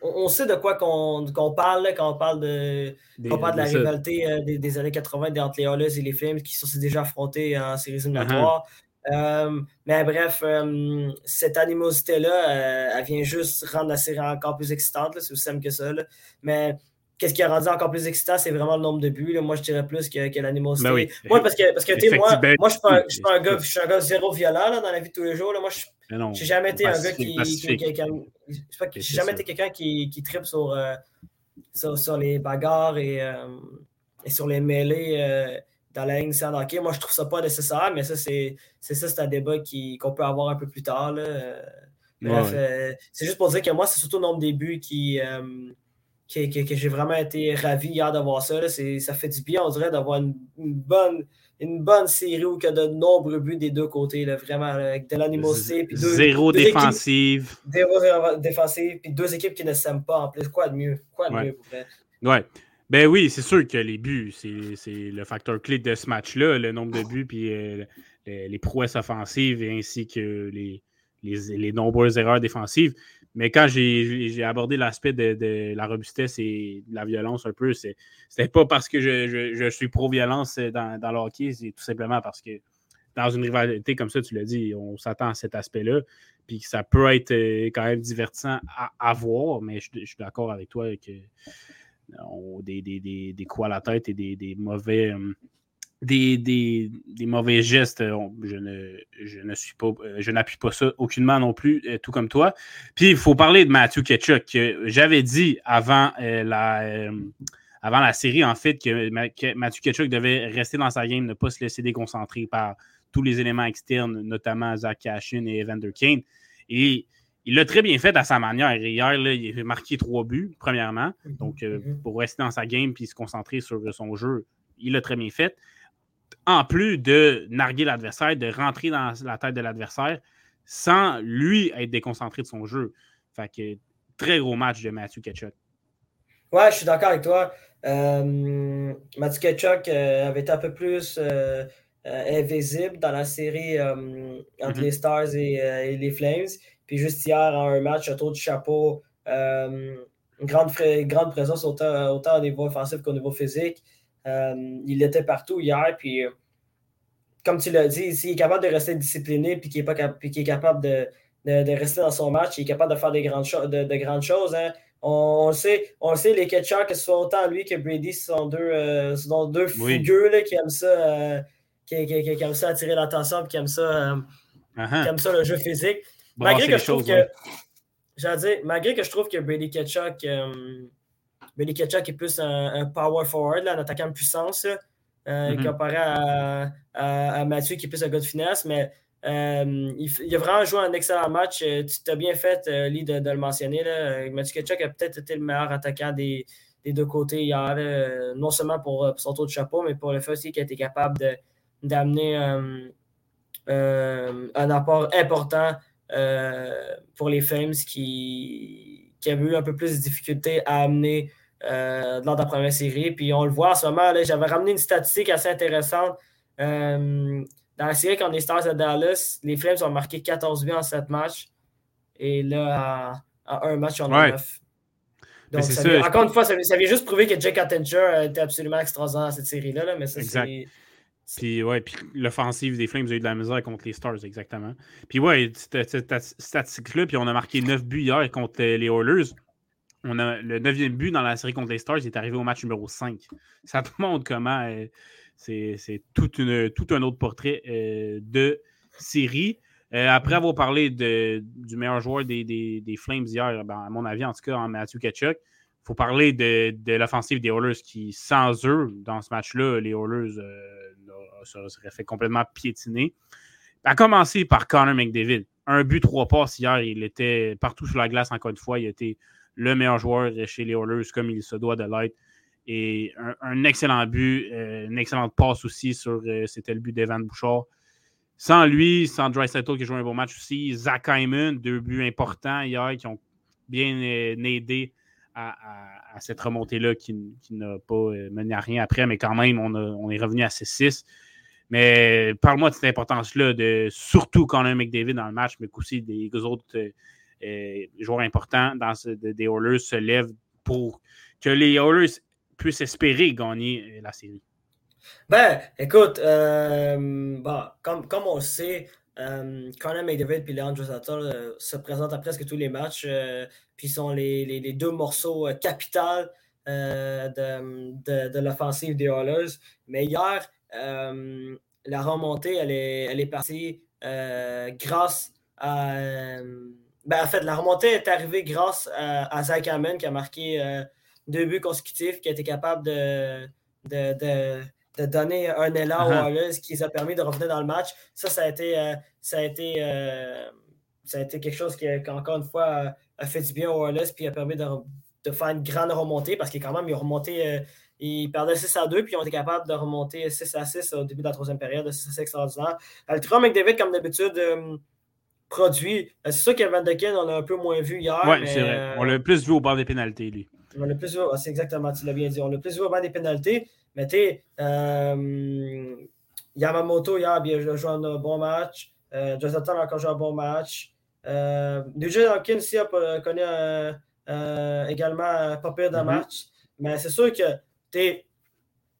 On, sait de quoi qu'on parle quand on parle de, parle de la rivalité euh, des, années 80 entre les Oilers et les Flames qui sont déjà affrontés en séries éliminatoires. Uh-huh. Euh, mais bref, euh, cette animosité-là, elle vient juste rendre la série encore plus excitante. C'est aussi simple que ça. Mais qu'est-ce qui a rendu encore plus excitant, c'est vraiment le nombre de buts. Moi, je dirais plus que, que l'animosité. Ben moi, parce que, parce que moi, moi, je suis, pas un gars, je suis un gars zéro violent dans la vie de tous les jours. Moi, je j'ai jamais été un gars qui. J'ai jamais été quelqu'un qui, qui tripe sur, euh, sur, sur, les bagarres et, euh, et sur les mêlées euh, dans la ligne sans hockey. Moi, je trouve ça pas nécessaire, mais ça, c'est ça, c'est un débat qu'on peut avoir un peu plus tard. Là. Bref, c'est juste pour dire que moi, c'est surtout le nombre des buts qui. que, que, j'ai vraiment été ravi hier d'avoir ça. Là. Ça fait du bien, on dirait, d'avoir une, bonne une bonne série où il y a de nombreux buts des deux côtés, là, vraiment, avec de l'animosité. Zéro défensive. zéro défensive, puis deux équipes qui ne s'aiment pas en plus. Quoi de mieux? Quoi de mieux pour vrai? Ouais. Ben oui, c'est sûr que les buts, c'est le facteur clé de ce match-là, le nombre de buts, puis euh, les, prouesses offensives, ainsi que les, les, nombreuses erreurs défensives. Mais quand j'ai abordé l'aspect de, la robustesse et de la violence un peu, c'était pas parce que je, suis pro-violence dans, dans, le hockey, c'est tout simplement parce que dans une rivalité comme ça, tu l'as dit, on s'attend à cet aspect-là. Puis ça peut être euh, quand même divertissant à, voir, mais je, suis d'accord avec toi que on, des, des, des, coups à la tête et des, mauvais. Euh, des, mauvais gestes, euh, je ne, je ne suis pas, euh, je n'appuie pas ça aucunement non plus, tout comme toi. Puis il faut parler de Matthew Ketchuk, que j'avais dit avant la, avant la série, en fait, que Matthew Ketchuk devait rester dans sa game, ne pas se laisser déconcentrer par tous les éléments externes, notamment Zach Cashin et Evander Kane. Et il l'a très bien fait à sa manière. Hier, il a marqué trois buts, premièrement. Mm-hmm. Donc, mm-hmm. pour rester dans sa game et se concentrer sur son jeu, il l'a très bien fait en plus de narguer l'adversaire, de rentrer dans la tête de l'adversaire sans lui être déconcentré de son jeu. Fait que très gros match de Matthew Ketchuk. Ouais, je suis d'accord avec toi. Euh, Matthew Ketchuk euh, avait été un peu plus euh, invisible dans la série entre mm-hmm. les Stars et, les Flames. Puis juste hier, en un match autour du chapeau, une grande, grande présence autant, autant au niveau offensif qu'au niveau physique. Euh, il était partout hier, puis euh, comme tu l'as dit, s'il est capable de rester discipliné puis qu'il est, est, capable de, rester dans son match, il est capable de faire des grandes, de, grandes choses. Hein. On, sait, on sait, les catchers, que ce soit autant lui que Brady, ce sont deux, euh, deux figures qui aiment ça, qui, aiment ça attirer l'attention et qui aiment ça, uh-huh. ça le jeu physique. Malgré, que je trouve que, malgré que je trouve que Brady Ketchuk Benny Ketchuk est plus un, power forward, un attaquant de puissance, euh, mm-hmm. comparé à, Mathieu qui est plus un gars de finesse. Mais euh, il, a vraiment joué un excellent match. Euh, tu t'as bien fait, Lee, de, le mentionner. Là. Mathieu Ketchuk a peut-être été le meilleur attaquant des, deux côtés hier, non seulement pour, son tour de chapeau, mais pour le fait aussi qu'il a été capable d'amener un apport important pour les Flames qui, qui avaient eu un peu plus de difficultés à amener euh, lors de la première série. Puis on le voit en ce moment, j'avais ramené une statistique assez intéressante. Euh, dans la série contre les Stars de Dallas, les Flames ont marqué 14 buts en 7 matchs. Et là, en, un match, on a 9. Donc, encore une fois, ça, vient juste prouver que Jake Attinger était absolument extraordinaire dans cette série-là. mais ça, c'est. Puis, ouais, puis l'offensive des Flames a eu de la misère contre les Stars, exactement. Puis, ouais, cette statistique-là, puis on a marqué 9 buts hier contre les Oilers on a le neuvième but dans la série contre les Stars, il est arrivé au match numéro 5. Ça te montre comment euh, c'est tout, tout, un autre portrait euh, de série. Euh, après avoir parlé de, du meilleur joueur des, Flames hier, ben, à mon avis, en tout cas, en Matthew Kachuk, il faut parler de, l'offensive des Oilers qui, sans eux, dans ce match-là, les Oilers seraient fait complètement piétiner. À commencer par Connor McDavid. Un but, trois passes hier. Il était partout sur la glace, encore une fois. Il était le meilleur joueur chez les Oilers comme il se doit de l'être. Et un, excellent but, euh, une excellente passe aussi sur, euh, c'était le but d'Evan Bouchard. sans lui, sans Dry qui a joué un bon match aussi, Zach Hyman, deux buts importants hier qui ont bien aidé à, cette remontée-là qui, n'a pas mené à rien après, mais quand même, on, est revenu à 6-6. Mais parle-moi de cette importance-là, de, surtout quand on a un McDavid dans le match, mais aussi des autres joueurs importants dans des Oilers se lèvent pour que les Oilers puissent espérer gagner la série. Ben, écoute, euh, comme, comme, on sait, euh, Connor McDavid et Leandro Zata euh, se présentent à presque tous les matchs, euh, puis sont les, deux morceaux capitaux de, de, l'offensive des Oilers. Mais hier, la remontée, elle est, partie grâce à. Ben, la remontée est arrivée grâce à, Zach Hammond qui a marqué deux buts consécutifs, qui a été capable de de donner un élan aux Wallace qui les a permis de revenir dans le match. Ça, ça a été, euh, ça a été, euh, ça a été quelque chose qui, encore une fois, a fait du bien aux Wallace puis a permis de, de, faire une grande remontée parce qu'ils quand même, ils ont remonté, euh, ils perdaient 6 à 2 puis ils ont été capables de remonter 6 à 6 au début de la troisième période. C'est extraordinaire. Le Ultra McDavid, comme d'habitude, produit. C'est sûr qu'Evan Dekin, on l'a un peu moins vu hier. Oui, c'est vrai. On l'a plus vu au bord des pénalités, lui. On l'a plus vu, c'est exactement, tu l'as bien dit. On l'a plus vu au bord des pénalités. Mais tu sais, euh, Yamamoto hier a joué un bon match. Euh, Jonathan a encore joué un bon match. Euh, DJ Hawkins aussi a connu euh, également un pas pire de mm-hmm. match. Mais c'est sûr que, tu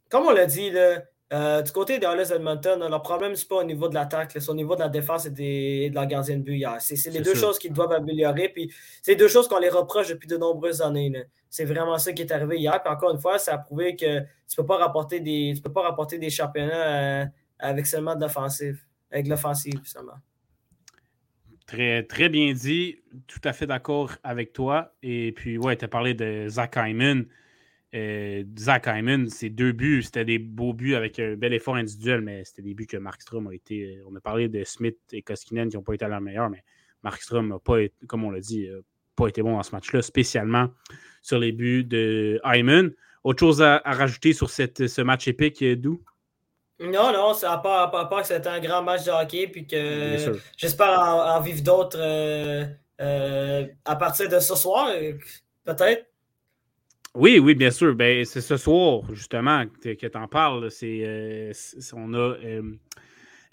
comme on l'a dit, là, euh, du côté des Oilers Edmonton, leur problème, ce n'est pas au niveau de l'attaque, c'est au niveau de la défense et, de la gardienne de but hier. C'est les deux choses qu'ils doivent améliorer. Puis c'est deux choses qu'on les reproche depuis de nombreuses années. C'est vraiment ça qui est arrivé hier. Puis encore une fois, ça a prouvé que tu ne peux pas rapporter des, tu peux pas rapporter des championnats euh, avec seulement de l'offensive, avec l'offensive seulement. Très, très bien dit. Tout à fait d'accord avec toi. Et puis, ouais, tu as parlé de Zach Hyman. Euh, Zach Hyman, ses deux buts, c'était des beaux buts avec un bel effort individuel, mais c'était des buts que Markstrom a été. On a parlé de Smith et Koskinen qui n'ont pas été à leur meilleur, mais Markstrom n'a pas été, comme on l'a dit, pas été bon dans ce match-là, spécialement sur les buts de Hyman. Autre chose à, rajouter sur cette, ce match épique, euh, Dou? Non, non, à part, à part que c'était un grand match de hockey, puis que j'espère en, vivre d'autres euh, à partir de ce soir, peut-être. Oui, oui, bien sûr. Ben, c'est ce soir, justement, que, tu en parles. C'est, euh, on a euh,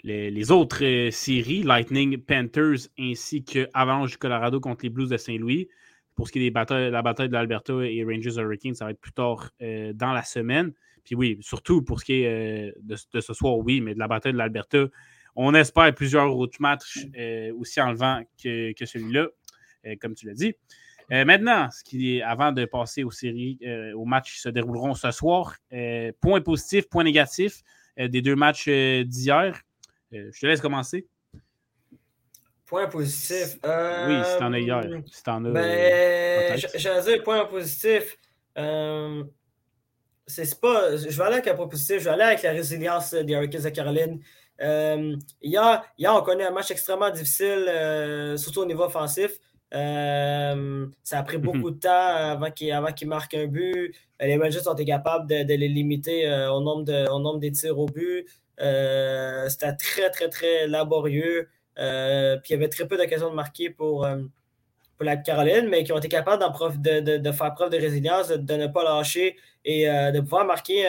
les, autres euh, séries, Lightning, Panthers, ainsi que Avalanche du Colorado contre les Blues de Saint-Louis. Pour ce qui est de la bataille de l'Alberta et Rangers Hurricanes, ça va être plus tard dans la semaine. Puis oui, surtout pour ce qui est de, ce soir, oui, mais de la bataille de l'Alberta, on espère plusieurs autres matchs aussi enlevant que, que celui-là, comme tu l'as dit. Euh, maintenant, ce qui est, avant de passer aux séries, euh, aux matchs qui se dérouleront ce soir, euh, point positif, point négatif des deux matchs d'hier. je te laisse commencer. Point positif. oui, si t'en as hier. Si t'en as. Ben, j'allais dire point positif. c'est pas. Je vais aller avec un point positif. Je vais aller avec la résilience des Hurricanes de Caroline. hier, hier, on connaît un match extrêmement difficile, surtout au niveau offensif. Euh, ça a pris mhm. beaucoup de temps avant qu'ils marquent un but. Les Rangers ont été capables de, les limiter euh, au, nombre de, au nombre des tirs au but. Euh, c'était très, très, très laborieux. puis il y avait très peu d'occasions de marquer pour, pour la Caroline, mais qui ont été capables de, de, faire preuve de résilience, de, ne pas lâcher et de pouvoir marquer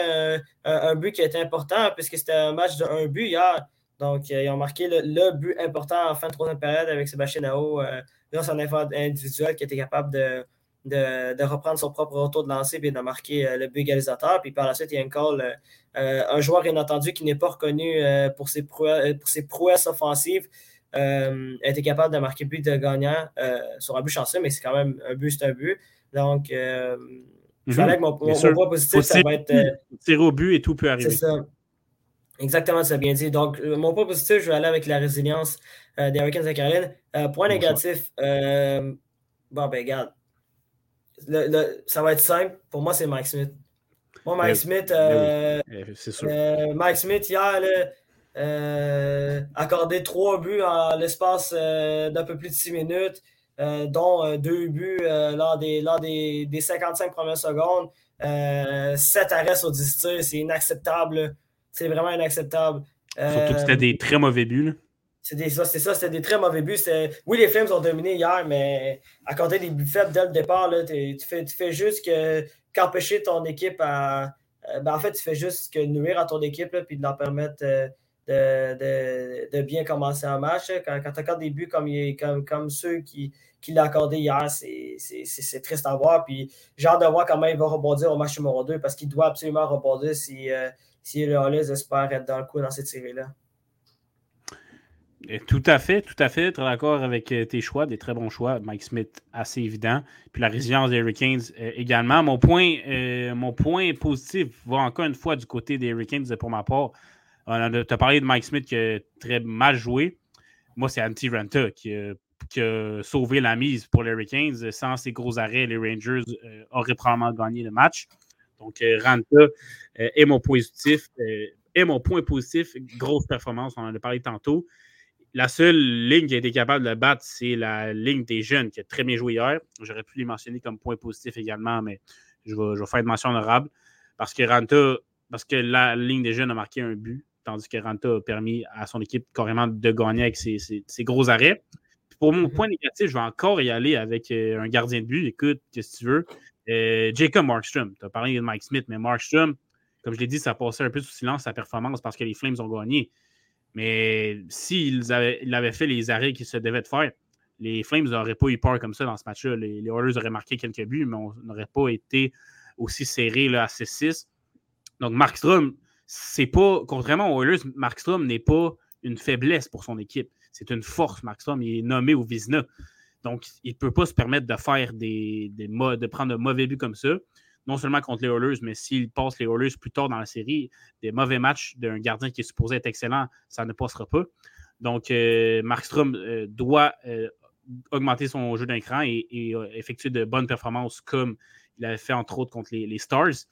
un, but qui était important, puisque c'était un match de un but hier. Donc, ils ont marqué le, but important en fin de troisième période avec Sébastien Nao grâce à un effort individuel qui était capable de, de, reprendre son propre retour de lancer et de marquer euh, le but égalisateur. Puis par la suite, il y a un call, euh, euh, un joueur inattendu qui n'est pas reconnu pour, ses prouesses, pour ses prouesses offensives. a été capable de marquer but de gagnant sur un but chanceux, mais c'est quand même un but, c'est un but. Donc, je mm avec mon, point positif, ça va être. tirer au but et tout peut arriver. C'est ça. Exactement, tu as bien dit. Donc, mon point positif, je vais aller avec la résilience euh, des Hurricanes de Caroline. Euh, point négatif, euh, bon, ben, regarde. ça va être simple. Pour moi, c'est Mike Smith. Moi, Mike Smith, c'est sûr. Mike Smith, hier, a accordé trois buts en l'espace d'un peu plus de six minutes, dont deux buts lors, des, lors des, des 55 premières secondes. sept arrêts sur 10 tirs, c'est inacceptable. C'est vraiment inacceptable. Surtout que c'était des très mauvais buts. C'est ça, c'est ça, c'était des très mauvais buts. Oui, les Flames ont dominé hier, mais compter des buts faibles dès le départ, là, tu, fais, tu fais juste que qu'empêcher ton équipe à. Euh, ben, en fait, tu fais juste que nuire à ton équipe et de leur permettre euh, de, bien commencer un match. Quand, quand tu accordes des buts comme, comme, comme ceux qui, qui l'ont accordé hier, c'est triste à voir. Puis j'ai hâte de voir comment il va rebondir au match numéro 2 parce qu'il doit absolument rebondir si, euh, si le Hollis espère être dans le coup dans cette série-là. Tout à fait, tout à fait. Très d'accord avec euh, tes choix, des très bons choix. Mike Smith, assez évident. Puis la résilience des Hurricanes euh, également. Mon point, euh, mon point positif va encore une fois du côté des Hurricanes pour ma part. Tu as parlé de Mike Smith qui a très mal joué. Moi, c'est Antti Ranta qui, a sauvé la mise pour les Hurricanes. Sans ses gros arrêts, les Rangers auraient probablement gagné le match. Donc, Ranta est mon positif. est mon point positif. Grosse performance, on en a parlé tantôt. La seule ligne qui a été capable de le battre, c'est la ligne des jeunes qui a très bien joué hier. J'aurais pu les mentionner comme point positif également, mais je vais, faire une mention honorable parce que Ranta, parce que la ligne des jeunes a marqué un but, tandis que Ranta a permis à son équipe carrément de gagner avec ses, gros arrêts. pour mon point négatif, je vais encore y aller avec euh, un gardien de but. Écoute, qu'est-ce que tu veux? Euh, Jacob Markstrom. Tu as parlé de Mike Smith, mais Markstrom, comme je l'ai dit, ça passait un peu sous silence sa performance parce que les Flames ont gagné. Mais s'ils avaient, fait les arrêts qui se devaient de faire, les Flames n'auraient pas eu peur comme ça dans ce match-là. Les, Oilers auraient marqué quelques buts, mais on n'aurait pas été aussi serré à 6-6. Donc, Markstrom, c'est pas, contrairement aux Oilers, Markstrom n'est pas une faiblesse pour son équipe. C'est une force, Markstrom. Il est nommé au Vizna. Donc, il ne peut pas se permettre de faire des, des de prendre de mauvais buts comme ça non seulement contre les Oilers, mais s'il passe les Oilers plus tard dans la série, des mauvais matchs d'un gardien qui est supposé être excellent, ça ne passera pas. Donc, euh, Markstrom euh, doit euh, augmenter son jeu d'écran et, effectuer de bonnes performances comme il avait fait entre autres contre les, Stars.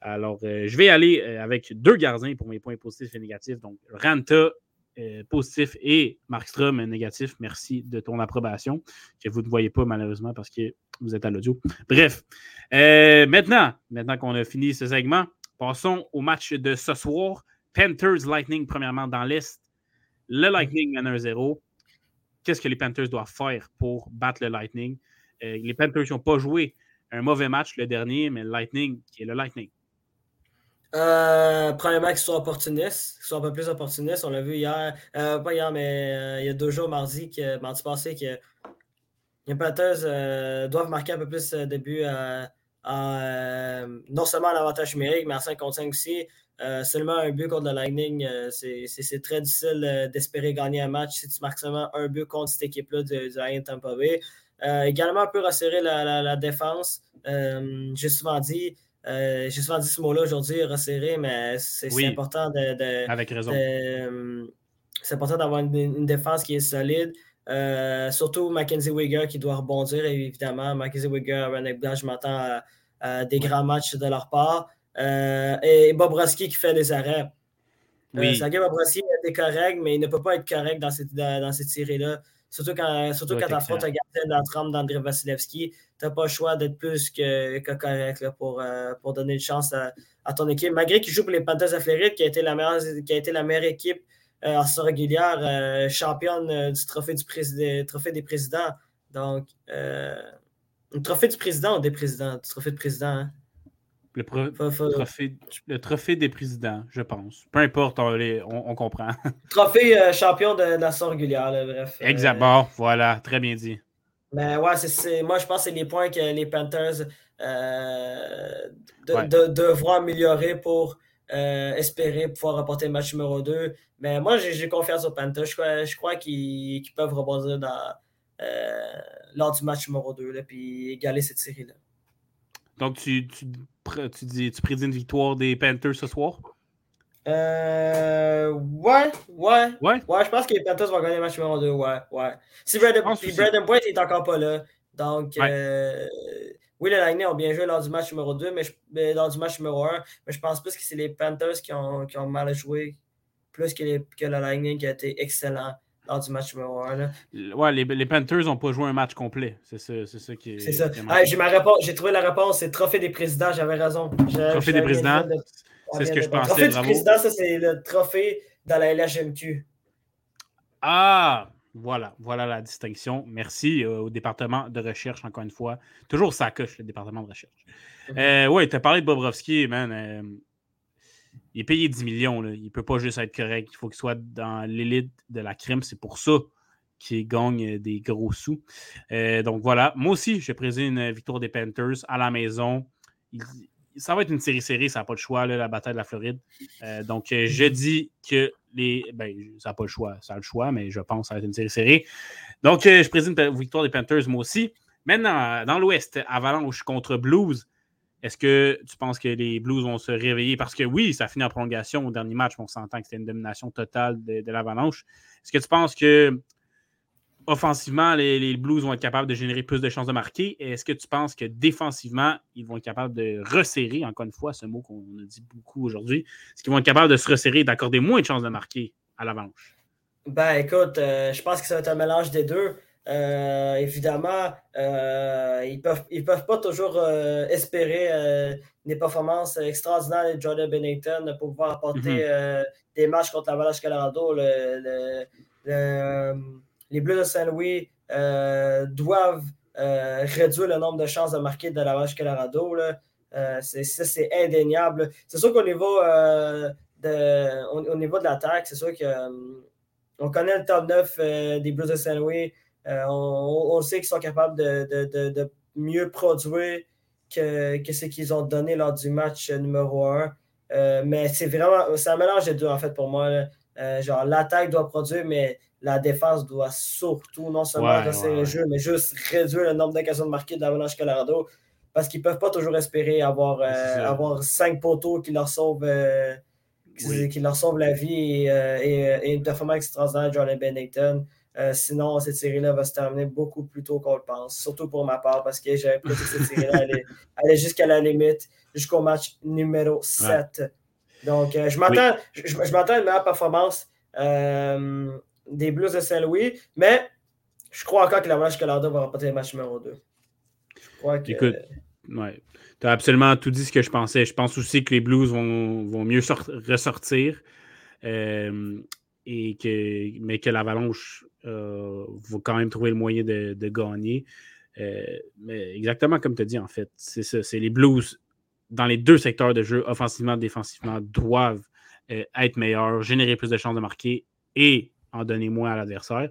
Alors, je vais aller avec deux gardiens pour mes points positifs et négatifs. Donc, Ranta euh, positif et Markstrom négatif. Merci de ton approbation, que vous ne voyez pas malheureusement parce que vous êtes à l'audio. Bref, euh, maintenant, maintenant qu'on a fini ce segment, passons au match de ce soir. Panthers Lightning, premièrement, dans l'Est. Le Lightning mène 1-0. Qu'est-ce que les Panthers doivent faire pour battre le Lightning? Euh, les Panthers n'ont pas joué un mauvais match le dernier, mais le Lightning, qui est le Lightning, euh, premièrement, qu'ils soient opportunistes, qu'ils soient un peu plus opportunistes. On l'a vu hier, euh, pas hier, mais euh, il y a deux jours, mardi, que, mardi passé, que les Panthers euh, doivent marquer un peu plus de buts non seulement en avantage numérique, mais en 5 contre 5 aussi. seulement un but contre le Lightning, c'est très difficile d'espérer gagner un match si tu marques seulement un but contre cette équipe-là du, du Tampa Bay. également, un peu resserrer la, la, la défense. J'ai souvent dit, euh, j'ai souvent dit ce mot-là aujourd'hui, resserré, mais c'est important de, Avec raison. Euh, c'est important d'avoir une, défense qui est solide. Euh, surtout Mackenzie Wigger qui doit rebondir, évidemment. Mackenzie Wigger, René Blanc, je m'attends à, des grands matchs de leur part. et Bobrovski qui fait des arrêts. Oui. Sergei Bobrovski est correct, mais il ne peut pas être correct dans cette, dans cette série-là. Surtout quand, surtout quand tu affrontes un gardien de la trempe d'André Vasilevski, tu n'as pas le choix d'être plus que, correct pour, euh, pour donner une chance à, ton équipe. Malgré qu'il joue pour les Panthers de Floride, qui a été la meilleure, qui a été la meilleure équipe euh, en saison régulière, euh, championne du trophée, du président, trophée des présidents. Donc, un trophée du président ou des présidents? Du trophée de président, hein? Le, trophée, des présidents, je pense. Peu importe, on, comprend. Trophée euh, champion de, nation régulière, bref. Euh, Exactement, voilà, très bien dit. Mais ouais, c'est, moi je pense que c'est les points que les Panthers euh, devront améliorer pour espérer pouvoir remporter le match numéro 2. Mais moi j'ai, confiance aux Panthers. Je crois, qu'ils, peuvent rebondir lors du match numéro 2 et égaler cette série-là. Donc, tu, tu, tu, dis, tu prédis une victoire des Panthers ce soir? Euh, ouais, ouais, ouais? Ouais, je pense que les Panthers vont gagner le match numéro 2. Ouais, ouais. Si Brandon, Brandon Point n'est encore pas là. Donc, euh, oui, les Lightning ont bien joué lors du match numéro 2, mais, lors du match numéro 1. Mais je pense plus que c'est les Panthers qui ont, qui ont mal joué, plus que, les, que le Lightning qui a été excellent lors du match numéro 1. Ouais, les, les Panthers n'ont pas joué un match complet. C'est ça, ça, qui est. C'est ça. j'ai, ma réponse, j'ai trouvé la réponse, c'est Trophée des présidents, j'avais raison. trophée des présidents. C'est ce que je pensais. Trophée du président, ça, c'est le trophée dans la LHMQ. Ah, voilà, voilà la distinction. Merci au département de recherche, encore une fois. Toujours ça coche, le département de recherche. Oui, tu as parlé de Bobrovski, man il est payé 10 millions. Il ne peut pas juste être correct. Il faut qu'il soit dans l'élite de la crème. C'est pour ça qu'il gagne des gros sous. Euh, donc voilà. Moi aussi, je présente une victoire des Panthers à la maison. ça va être une série série, ça n'a pas le choix, la bataille de la Floride. Euh, donc euh, je dis que les. Ben, ça n'a pas le choix. Ça a le choix, mais je pense que ça va être une série série. Donc je présente une victoire des Panthers, moi aussi. Maintenant, dans l'Ouest, Avalanche contre Blues. Est-ce que tu penses que les Blues vont se réveiller? Parce que oui, ça finit en prolongation au dernier match, on s'entend que c'était une domination totale de, l'Avalanche. Est-ce que tu penses que offensivement, les, Blues vont être capables de générer plus de chances de marquer? Est-ce que tu penses que défensivement, ils vont être capables de resserrer, encore une fois, ce mot qu'on a dit beaucoup aujourd'hui, est-ce qu'ils vont être capables de se resserrer et d'accorder moins de chances de marquer à l'Avalanche? Ben écoute, euh, je pense que ça va être un mélange des deux. Euh, évidemment, euh, ils ne peuvent, ils peuvent pas toujours euh, espérer des performances extraordinaires de Jordan Bennington pour pouvoir apporter mhm. des matchs contre la Valage Colorado. les Bleus de Saint-Louis doivent réduire le nombre de chances de marquer de la Valage Colorado. c'est, ça, c'est indéniable. C'est sûr qu'au niveau, de, au, niveau de l'attaque, c'est sûr qu'on on connaît le top 9 des Blues de Saint-Louis. Euh, on, sait qu'ils sont capables de, mieux produire que, ce qu'ils ont donné lors du match numéro 1. Euh, mais c'est vraiment, c'est un mélange des deux en fait pour moi. Euh, genre, l'attaque doit produire, mais la défense doit surtout non seulement ouais, le jeu, mais juste réduire le nombre d'occasions de marquer de l'Avalanche Colorado parce qu'ils ne peuvent pas toujours espérer avoir, avoir cinq poteaux qui leur sauvent, qui, leur sauvent la vie et, une performance extraordinaire de Jordan Bennington. Euh, sinon, cette série-là va se terminer beaucoup plus tôt qu'on le pense, surtout pour ma part, parce que j'avais prévu que cette série-là allait, jusqu'à la limite, jusqu'au match numéro 7. Donc, euh, je m'attends je, à une meilleure performance euh, des Blues de Saint-Louis, mais je crois encore que la Vache Colorado va remporter le match numéro 2. Je crois que. Écoute, ouais. Tu as absolument tout dit ce que je pensais. Je pense aussi que les Blues vont, vont mieux ressortir. Et que, mais que l'Avalanche euh, va quand même trouver le moyen de, gagner. Euh, mais exactement comme tu as dit, en fait, c'est ça. C'est les Blues dans les deux secteurs de jeu, offensivement, défensivement, doivent euh, être meilleurs, générer plus de chances de marquer et en donner moins à l'adversaire.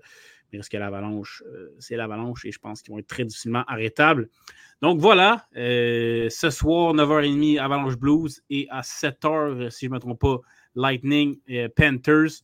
Mais est-ce que l'avalanche, c'est l'avalanche et je pense qu'ils vont être très difficilement arrêtables. Donc voilà, ce soir, 9h30, Avalanche Blues et à 7h, si je ne me trompe pas, Lightning Panthers.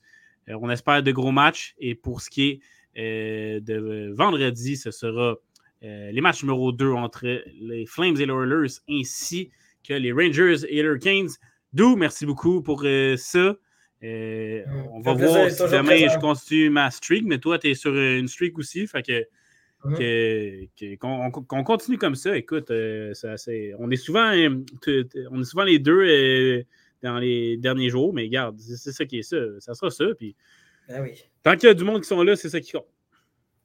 Euh, on espère de gros matchs. Et pour ce qui est euh, de vendredi, ce sera euh, les matchs numéro 2 entre les Flames et les Oilers ainsi que les Rangers et les Hurricanes. D'où, merci beaucoup pour ça. on va voir si demain je continue ma streak, mais toi, tu es sur une streak aussi. Fait que qu'on continue comme ça. Écoute, on, est souvent, on est souvent les deux dans les derniers jours, mais regarde, c'est ça qui est ça. Ça sera ça. Puis, ben oui. Tant qu'il y a du monde qui sont là, c'est ça qui compte.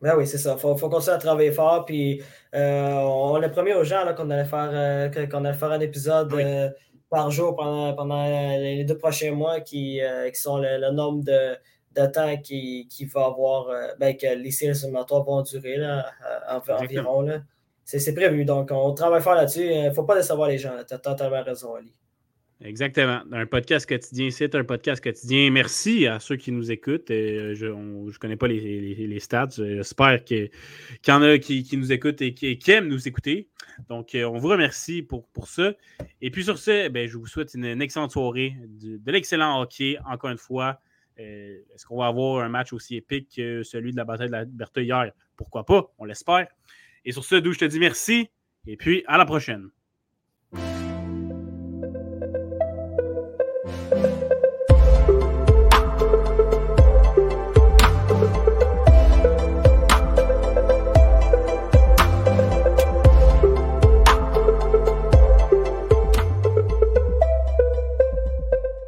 Ben oui, c'est ça. Il faut, faut, continuer à travailler fort. Puis, euh, on l'a promis aux gens qu'on allait, faire, euh, allait faire un épisode euh, par jour pendant, pendant les deux prochains mois qui, qui sont le, nombre de, de temps qui, qui va avoir, ben, que les séries éliminatoires vont durer là, environ. C'est, prévu. Donc, on travaille fort là-dessus. Il ne faut pas décevoir les gens. Tu as totalement raison, Ali. Exactement. Un podcast quotidien, c'est un podcast quotidien. Merci à ceux qui nous écoutent. Euh, je ne connais pas les, stats. J'espère qu'il y en a qui, nous écoutent et qui, aiment nous écouter. Donc, euh, on vous remercie pour, pour ça. Et puis sur ce, ben, je vous souhaite une, excellente soirée, de, l'excellent hockey, encore une fois. Euh, est-ce qu'on va avoir un match aussi épique que celui de la bataille de la Berthe hier? Pourquoi pas? On l'espère. Et sur ce, d'où je te dis merci. Et puis, à la prochaine.